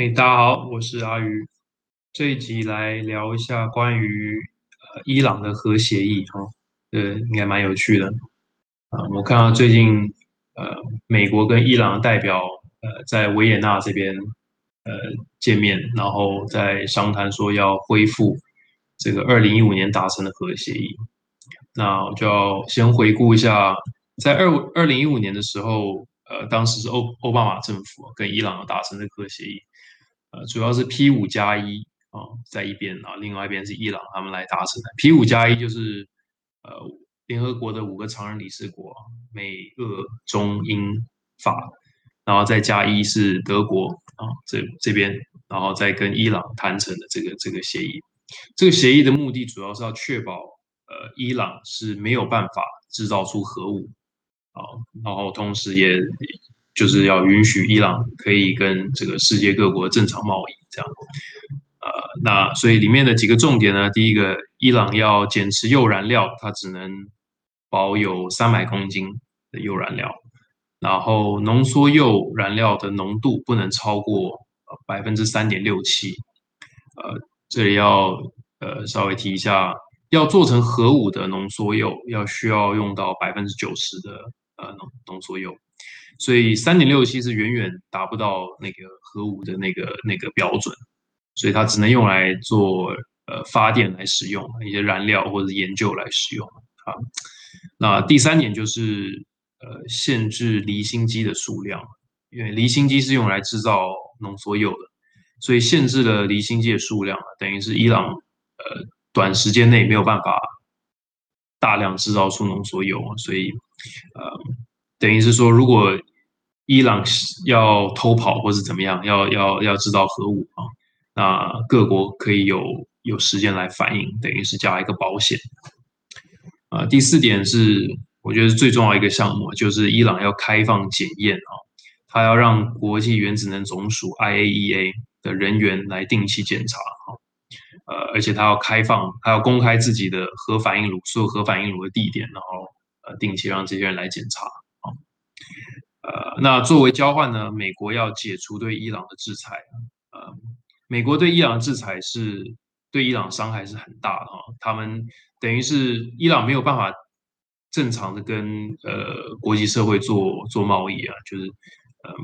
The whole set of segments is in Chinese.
哎，大家好，我是阿鱼。这一集来聊一下关于呃伊朗的核协议哈，呃，应该蛮有趣的啊。我看到最近呃美国跟伊朗的代表呃在维也纳这边呃见面，然后在商谈说要恢复这个二零一五年达成的核协议。那我就要先回顾一下，在二二零一五年的时候，呃，当时是欧奥巴马政府跟伊朗达成的核协议。呃，主要是 P 五加一啊，在一边啊，另外一边是伊朗他们来达成的。P 五加一就是呃，联合国的五个常任理事国，美、俄、中、英、法，然后再加一是德国啊，这这边，然后再跟伊朗谈成的这个这个协议。这个协议的目的主要是要确保呃，伊朗是没有办法制造出核武啊，然后同时也。就是要允许伊朗可以跟这个世界各国正常贸易，这样，呃，那所以里面的几个重点呢，第一个，伊朗要减持铀燃料，它只能保有三百公斤的铀燃料，然后浓缩铀燃料的浓度不能超过百分之三点六七，呃，这里要呃稍微提一下，要做成核武的浓缩铀，要需要用到百分之九十的呃浓浓缩铀。所以三点六七是远远达不到那个核武的那个那个标准，所以它只能用来做呃发电来使用，一些燃料或者研究来使用啊。那第三点就是呃限制离心机的数量，因为离心机是用来制造浓缩铀的，所以限制了离心机的数量，等于是伊朗呃短时间内没有办法大量制造出浓缩铀，所以呃等于是说如果伊朗要偷跑或是怎么样，要要要制造核武啊？那各国可以有有时间来反应，等于是加一个保险。啊，第四点是我觉得最重要一个项目，就是伊朗要开放检验啊，他要让国际原子能总署 IAEA 的人员来定期检查啊，呃，而且他要开放，他要公开自己的核反应炉，所有核反应炉的地点，然后呃，定期让这些人来检查。呃，那作为交换呢，美国要解除对伊朗的制裁。呃，美国对伊朗的制裁是对伊朗伤害是很大的哈。他们等于是伊朗没有办法正常的跟呃国际社会做做贸易啊，就是嗯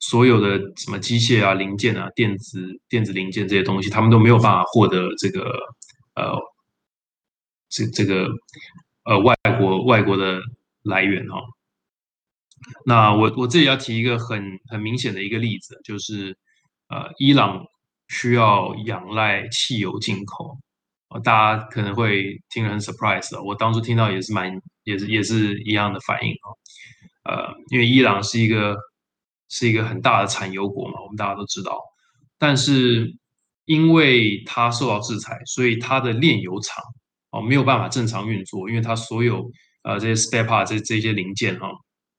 所有的什么机械啊、零件啊、电子电子零件这些东西，他们都没有办法获得这个呃这这个呃外国外国的来源哈。那我我这里要提一个很很明显的一个例子，就是呃，伊朗需要仰赖汽油进口，大家可能会听得很 surprise 我当初听到也是蛮也是也是一样的反应啊，呃，因为伊朗是一个是一个很大的产油国嘛，我们大家都知道，但是因为它受到制裁，所以它的炼油厂哦没有办法正常运作，因为它所有呃这些 spare part 这这些零件哈。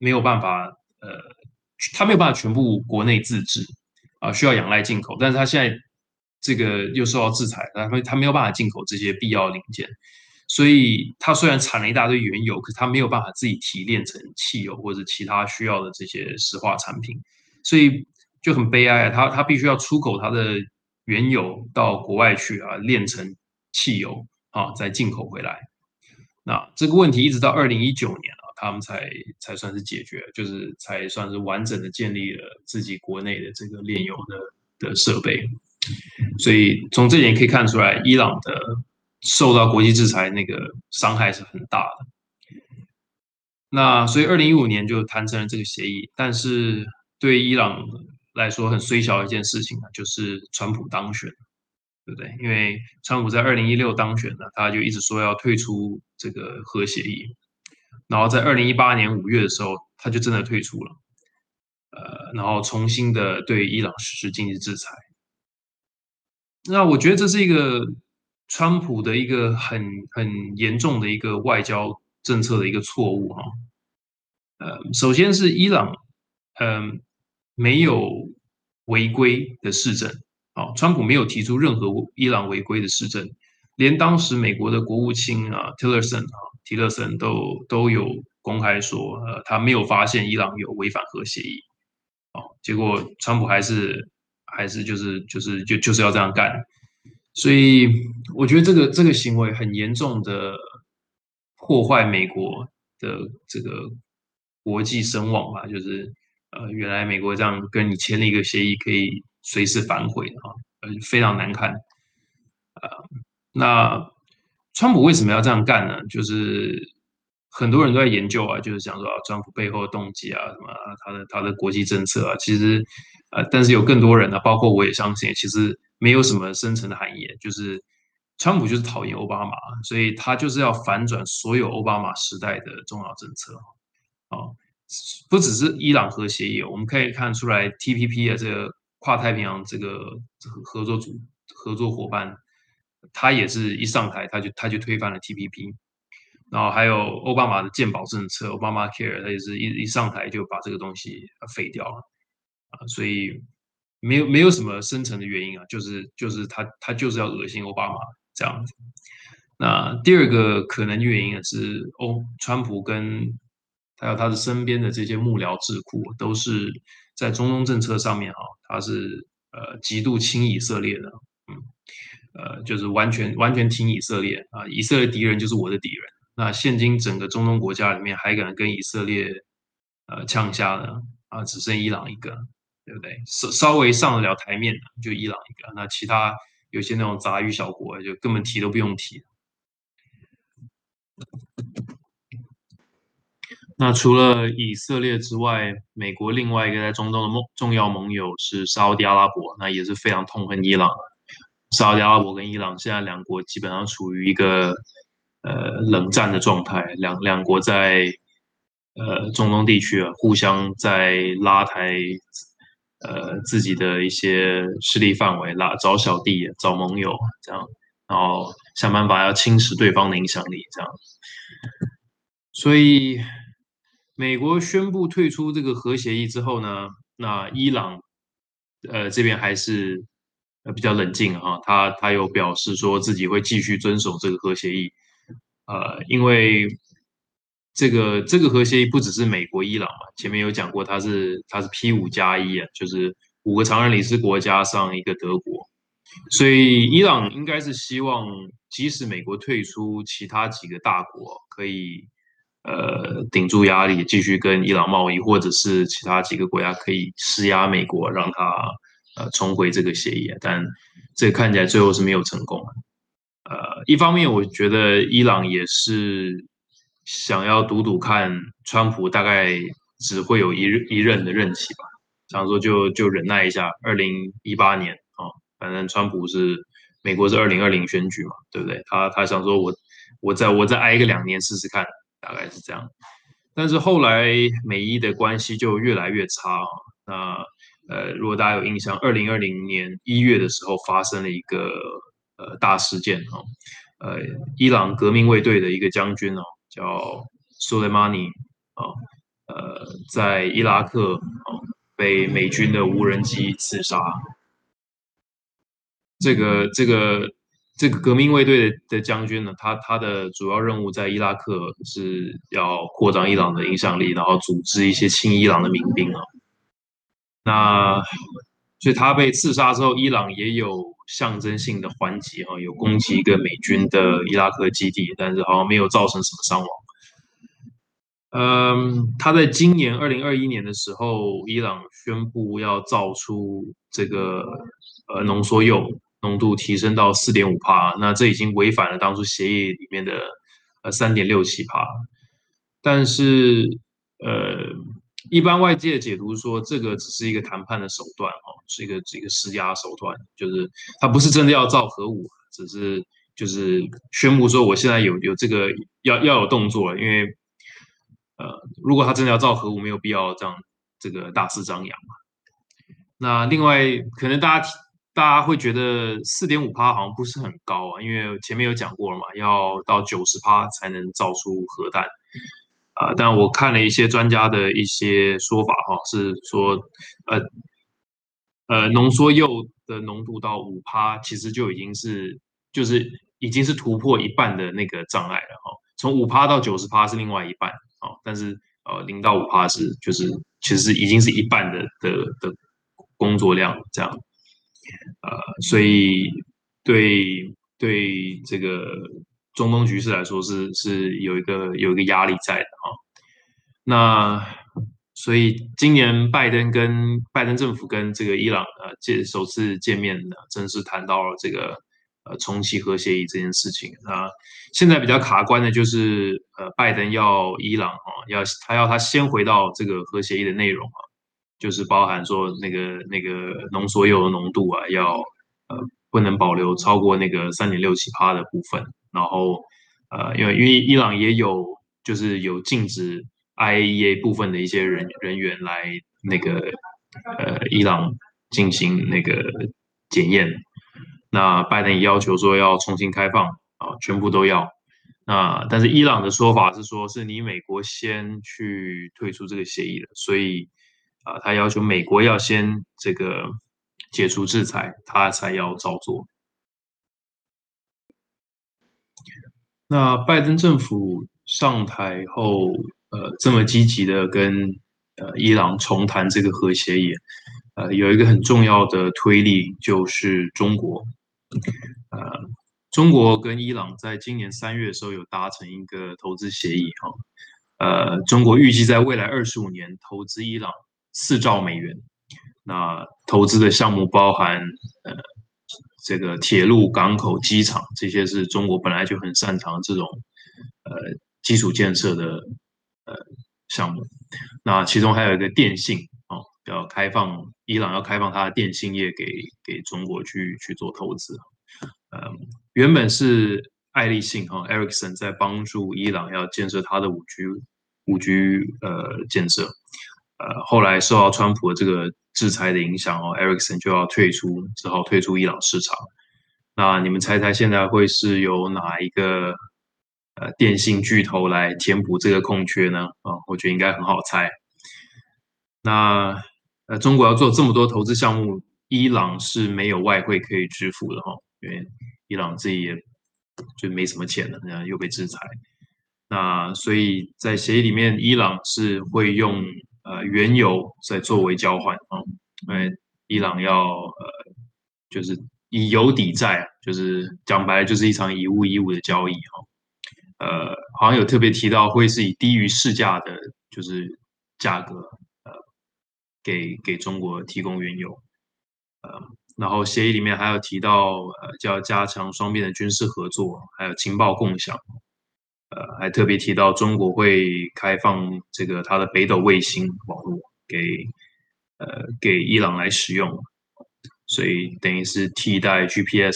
没有办法，呃，他没有办法全部国内自制啊，需要仰赖进口。但是他现在这个又受到制裁，他他没有办法进口这些必要零件，所以他虽然产了一大堆原油，可是他没有办法自己提炼成汽油或者其他需要的这些石化产品，所以就很悲哀啊。他他必须要出口他的原油到国外去啊，炼成汽油啊，再进口回来。那这个问题一直到二零一九年。他们才才算是解决，就是才算是完整的建立了自己国内的这个炼油的的设备。所以从这点可以看出来，伊朗的受到国际制裁那个伤害是很大的。那所以二零一五年就谈成了这个协议，但是对伊朗来说很虽小的一件事情呢，就是川普当选，对不对？因为川普在二零一六当选了，他就一直说要退出这个核协议。然后在二零一八年五月的时候，他就真的退出了，呃，然后重新的对伊朗实施经济制裁。那我觉得这是一个川普的一个很很严重的一个外交政策的一个错误哈。呃，首先是伊朗，嗯，没有违规的市政，啊，川普没有提出任何伊朗违规的市政，连当时美国的国务卿啊，Tillerson 啊。提勒森都都有公开说，呃，他没有发现伊朗有违反核协议，哦，结果川普还是还是就是就是就就是要这样干？所以我觉得这个这个行为很严重的破坏美国的这个国际声望吧，就是呃，原来美国这样跟你签了一个协议，可以随时反悔的啊，呃，非常难看。呃，那川普为什么要这样干呢？就是很多人都在研究啊，就是想说啊，川普背后的动机啊，什么他的他的国际政策啊，其实呃，但是有更多人呢，包括我也相信，其实。没有什么深层的含义，就是川普就是讨厌奥巴马，所以他就是要反转所有奥巴马时代的重要政策。啊，不只是伊朗核协议，我们可以看出来 TPP 的这个跨太平洋这个合作组合作伙伴，他也是一上台他就他就推翻了 TPP，然后还有奥巴马的健保政策，奥巴马 Care，他也是一一上台就把这个东西废掉了，啊，所以。没有没有什么深层的原因啊，就是就是他他就是要恶心奥巴马这样子。那第二个可能原因是，欧，川普跟还有他的身边的这些幕僚智库，都是在中东政策上面哈，他是呃极度亲以色列的，呃就是完全完全听以色列啊，以色列敌人就是我的敌人。那现今整个中东国家里面还敢跟以色列呃呛下的啊，只剩伊朗一个。对不对？稍稍微上得了台面的，就伊朗一个。那其他有些那种杂鱼小国，就根本提都不用提。那除了以色列之外，美国另外一个在中东的盟重要盟友是沙特阿拉伯，那也是非常痛恨伊朗。沙特阿拉伯跟伊朗现在两国基本上处于一个呃冷战的状态，两两国在呃中东地区啊，互相在拉抬。呃，自己的一些势力范围啦，找小弟、找盟友这样，然后想办法要侵蚀对方的影响力这样。所以，美国宣布退出这个核协议之后呢，那伊朗呃这边还是呃比较冷静哈，他他有表示说自己会继续遵守这个核协议，呃，因为。这个这个核协议不只是美国、伊朗嘛，前面有讲过，它是它是 P 五加一啊，就是五个常任理事国加上一个德国，所以伊朗应该是希望，即使美国退出，其他几个大国可以呃顶住压力，继续跟伊朗贸易，或者是其他几个国家可以施压美国，让他呃重回这个协议啊，但这看起来最后是没有成功啊。呃，一方面我觉得伊朗也是。想要赌赌看，川普大概只会有一一任的任期吧。想说就就忍耐一下，二零一八年啊，反正川普是美国是二零二零选举嘛，对不对？他他想说我我再我再挨个两年试试看，大概是这样。但是后来美伊的关系就越来越差。那呃，如果大家有印象，二零二零年一月的时候发生了一个呃大事件哈，呃，伊朗革命卫队的一个将军哦。叫苏莱马尼啊，呃，在伊拉克啊被美军的无人机刺杀。这个这个这个革命卫队的的将军呢，他他的主要任务在伊拉克是要扩张伊朗的影响力，然后组织一些亲伊朗的民兵啊。那所以他被刺杀之后，伊朗也有象征性的还击哈，有攻击一个美军的伊拉克基地，但是好像没有造成什么伤亡。嗯，他在今年二零二一年的时候，伊朗宣布要造出这个呃浓缩铀浓度提升到四点五帕，那这已经违反了当初协议里面的呃三点六七帕，但是呃。一般外界的解读说，这个只是一个谈判的手段，哦，是一个一个施压手段，就是他不是真的要造核武，只是就是宣布说我现在有有这个要要有动作了，因为呃，如果他真的要造核武，没有必要这样这个大肆张扬嘛。那另外，可能大家大家会觉得四点五帕好像不是很高啊，因为前面有讲过了嘛，要到九十帕才能造出核弹。啊，但我看了一些专家的一些说法，哈，是说，呃，呃，浓缩铀的浓度到五帕，其实就已经是，就是已经是突破一半的那个障碍了，哈。从五帕到九十帕是另外一半，哦，但是呃，零到五帕是就是其实已经是一半的的的工作量这样。呃，所以对对这个中东局势来说是是有一个有一个压力在的啊。那所以今年拜登跟拜登政府跟这个伊朗呃见首次见面呢，正式谈到了这个呃重启核协议这件事情啊。现在比较卡关的就是呃拜登要伊朗啊要他要他先回到这个核协议的内容啊。就是包含说那个那个浓缩铀浓度啊，要呃不能保留超过那个三点六七帕的部分，然后呃因为因为伊朗也有就是有禁止 IAEA 部分的一些人人员来那个呃伊朗进行那个检验，那拜登也要求说要重新开放啊，全部都要。那但是伊朗的说法是说是你美国先去退出这个协议的，所以。啊，他要求美国要先这个解除制裁，他才要照做。那拜登政府上台后，呃，这么积极的跟呃伊朗重谈这个核协议，呃，有一个很重要的推力就是中国。呃，中国跟伊朗在今年三月的时候有达成一个投资协议，哈，呃，中国预计在未来二十五年投资伊朗。四兆美元，那投资的项目包含呃这个铁路、港口、机场，这些是中国本来就很擅长这种呃基础建设的呃项目。那其中还有一个电信啊，要开放伊朗要开放它的电信业给给中国去去做投资。嗯，原本是爱立信哈，Ericsson 在帮助伊朗要建设它的五 G 五 G 呃建设。呃，后来受到川普的这个制裁的影响哦，Ericsson 就要退出，只好退出伊朗市场。那你们猜猜现在会是由哪一个呃电信巨头来填补这个空缺呢？啊，我觉得应该很好猜。那呃，中国要做这么多投资项目，伊朗是没有外汇可以支付的哈，因为伊朗自己也就没什么钱了，然后又被制裁。那所以在协议里面，伊朗是会用。呃，原油在作为交换啊，因为伊朗要呃，就是以油抵债，就是讲白了就是一场以物易物的交易哈。呃，好像有特别提到会是以低于市价的，就是价格呃，给给中国提供原油。呃，然后协议里面还有提到呃，叫加强双边的军事合作，还有情报共享。呃，还特别提到中国会开放这个它的北斗卫星网络给呃给伊朗来使用，所以等于是替代 GPS，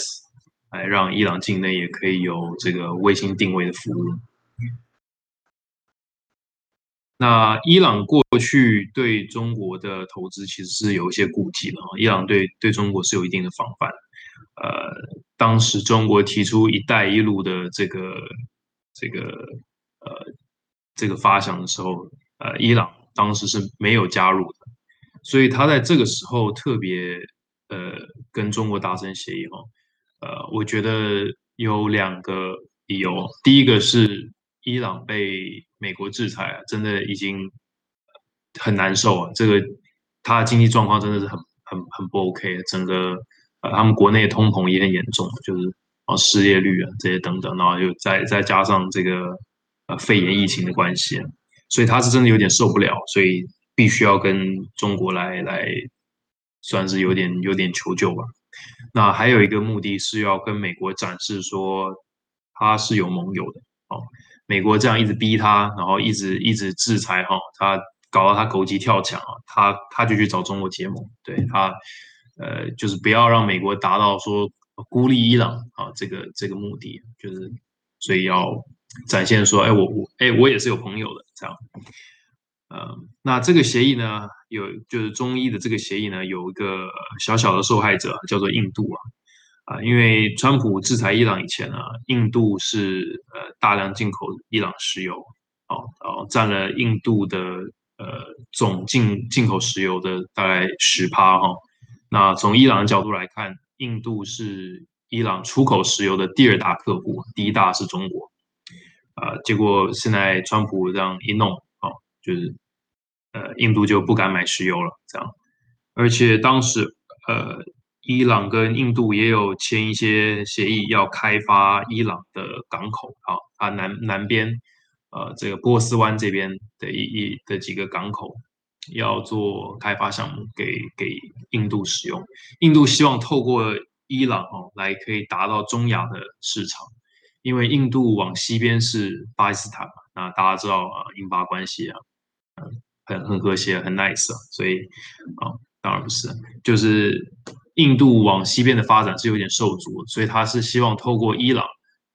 来让伊朗境内也可以有这个卫星定位的服务。那伊朗过去对中国的投资其实是有一些顾忌的，伊朗对对中国是有一定的防范。呃，当时中国提出“一带一路”的这个。这个呃，这个发想的时候，呃，伊朗当时是没有加入的，所以他在这个时候特别呃跟中国达成协议哈，呃，我觉得有两个理由，第一个是伊朗被美国制裁啊，真的已经很难受啊，这个他的经济状况真的是很很很不 OK，整个呃他们国内通膨也很严重，就是。啊，失业率啊，这些等等，然后又再再加上这个呃肺炎疫情的关系，所以他是真的有点受不了，所以必须要跟中国来来，算是有点有点求救吧。那还有一个目的是要跟美国展示说他是有盟友的。哦，美国这样一直逼他，然后一直一直制裁哈，他搞到他狗急跳墙啊，他他就去找中国结盟，对他呃就是不要让美国达到说。孤立伊朗啊，这个这个目的就是，所以要展现说，哎，我我哎，我也是有朋友的这样。呃，那这个协议呢，有就是中医的这个协议呢，有一个小小的受害者叫做印度啊啊，因为川普制裁伊朗以前呢，印度是呃大量进口伊朗石油，哦，然后占了印度的呃总进进口石油的大概十趴哈。那从伊朗的角度来看。印度是伊朗出口石油的第二大客户，第一大是中国。啊，结果现在川普这样一弄，哦，就是呃，印度就不敢买石油了。这样，而且当时呃，伊朗跟印度也有签一些协议，要开发伊朗的港口啊，它南南边，呃，这个波斯湾这边的一一的几个港口要做开发项目给给印度使用。印度希望透过伊朗哦来可以达到中亚的市场，因为印度往西边是巴基斯坦嘛，那大家知道啊，印巴关系啊，很很和谐，很 nice 啊，所以啊。当然不是，就是印度往西边的发展是有点受阻，所以他是希望透过伊朗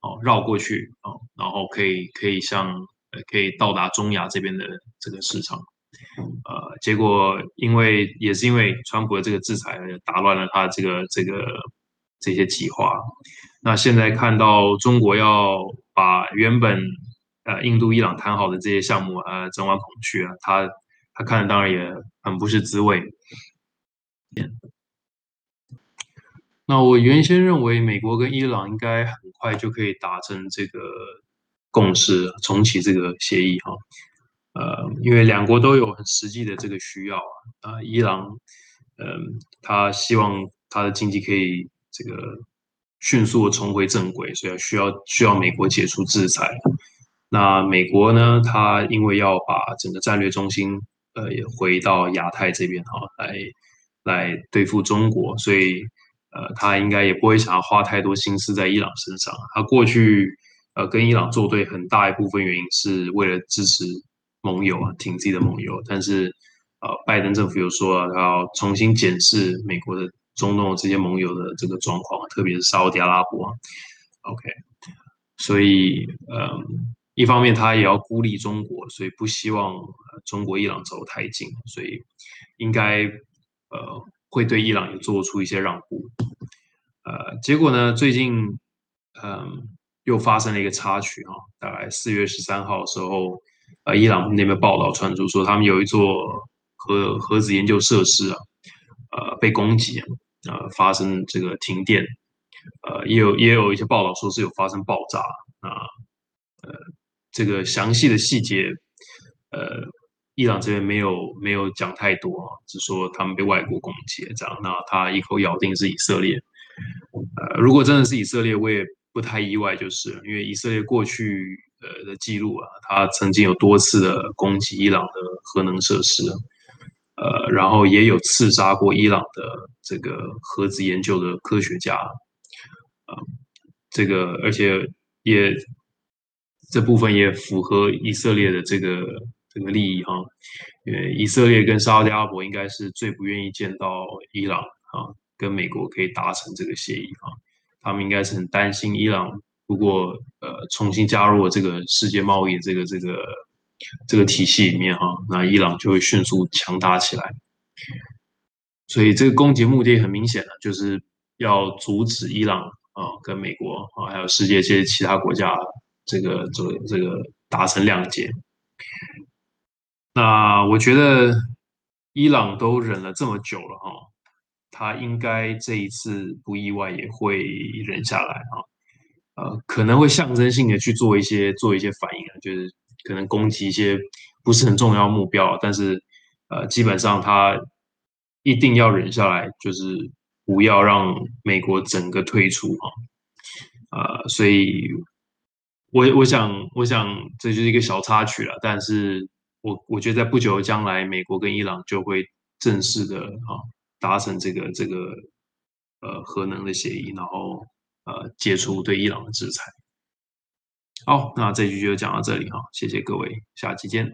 哦绕过去哦，然后可以可以向呃可以到达中亚这边的这个市场，呃，结果因为也是因为川普的这个制裁打乱了他这个这个这些计划，那现在看到中国要把原本呃印度伊朗谈好的这些项目呃整碗捧去啊，他他看的当然也很不是滋味。那我原先认为美国跟伊朗应该很快就可以达成这个共识，重启这个协议哈。呃，因为两国都有很实际的这个需要啊。啊，伊朗，嗯，他希望他的经济可以这个迅速的重回正轨，所以需要需要美国解除制裁。那美国呢，他因为要把整个战略中心呃也回到亚太这边哈来。来对付中国，所以呃，他应该也不会想要花太多心思在伊朗身上。他过去呃跟伊朗作对，很大一部分原因是为了支持盟友啊，挺自己的盟友。但是呃，拜登政府又说他要重新检视美国的中东这些盟友的这个状况，特别是沙特阿拉伯。OK，所以嗯，一方面他也要孤立中国，所以不希望中国伊朗走得太近，所以应该。呃，会对伊朗也做出一些让步，呃，结果呢，最近，嗯，又发生了一个插曲啊，大概四月十三号的时候，呃，伊朗那边报道传出说，他们有一座核核子研究设施啊，呃，被攻击，呃，发生这个停电，呃，也有也有一些报道说是有发生爆炸啊，呃，这个详细的细节，呃。伊朗这边没有没有讲太多，只说他们被外国攻击这样。那他一口咬定是以色列。呃，如果真的是以色列，我也不太意外，就是因为以色列过去呃的记录啊，他曾经有多次的攻击伊朗的核能设施，呃，然后也有刺杀过伊朗的这个核子研究的科学家，啊，这个而且也这部分也符合以色列的这个。这个利益哈，因为以色列跟沙特阿拉伯应该是最不愿意见到伊朗啊，跟美国可以达成这个协议哈，他们应该是很担心伊朗如果呃重新加入了这个世界贸易这个这个这个体系里面哈，那伊朗就会迅速强大起来。所以这个攻击目的很明显了，就是要阻止伊朗啊跟美国啊还有世界这些其他国家这个这个这个达成谅解。那我觉得伊朗都忍了这么久了哈，他应该这一次不意外也会忍下来哈，呃，可能会象征性的去做一些做一些反应啊，就是可能攻击一些不是很重要目标，但是呃，基本上他一定要忍下来，就是不要让美国整个退出哈，呃，所以我我想我想这就是一个小插曲了，但是。我我觉得在不久的将来，美国跟伊朗就会正式的啊达成这个这个呃核能的协议，然后呃解除对伊朗的制裁。好，那这局就讲到这里哈，谢谢各位，下期见。